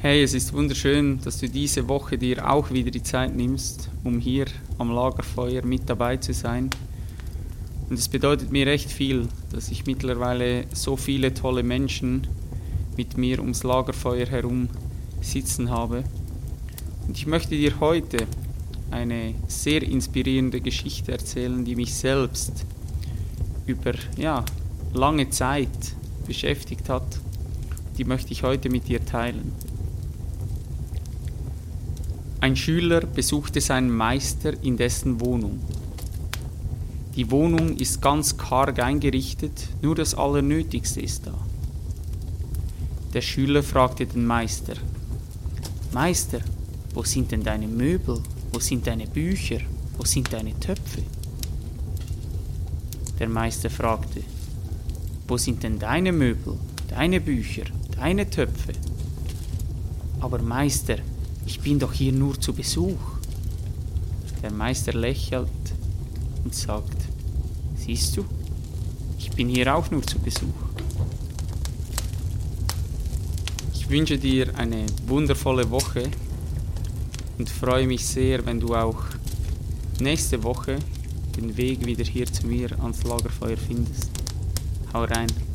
Hey, es ist wunderschön, dass du diese Woche dir auch wieder die Zeit nimmst, um hier am Lagerfeuer mit dabei zu sein. Und es bedeutet mir recht viel, dass ich mittlerweile so viele tolle Menschen mit mir ums Lagerfeuer herum sitzen habe. Und ich möchte dir heute eine sehr inspirierende Geschichte erzählen, die mich selbst über ja, lange Zeit beschäftigt hat. Die möchte ich heute mit dir teilen. Ein Schüler besuchte seinen Meister in dessen Wohnung. Die Wohnung ist ganz karg eingerichtet, nur das Allernötigste ist da. Der Schüler fragte den Meister, Meister, wo sind denn deine Möbel? Wo sind deine Bücher? Wo sind deine Töpfe? Der Meister fragte, Wo sind denn deine Möbel, deine Bücher, deine Töpfe? Aber Meister, ich bin doch hier nur zu Besuch. Der Meister lächelt und sagt, siehst du, ich bin hier auch nur zu Besuch. Ich wünsche dir eine wundervolle Woche und freue mich sehr, wenn du auch nächste Woche den Weg wieder hier zu mir ans Lagerfeuer findest. Hau rein.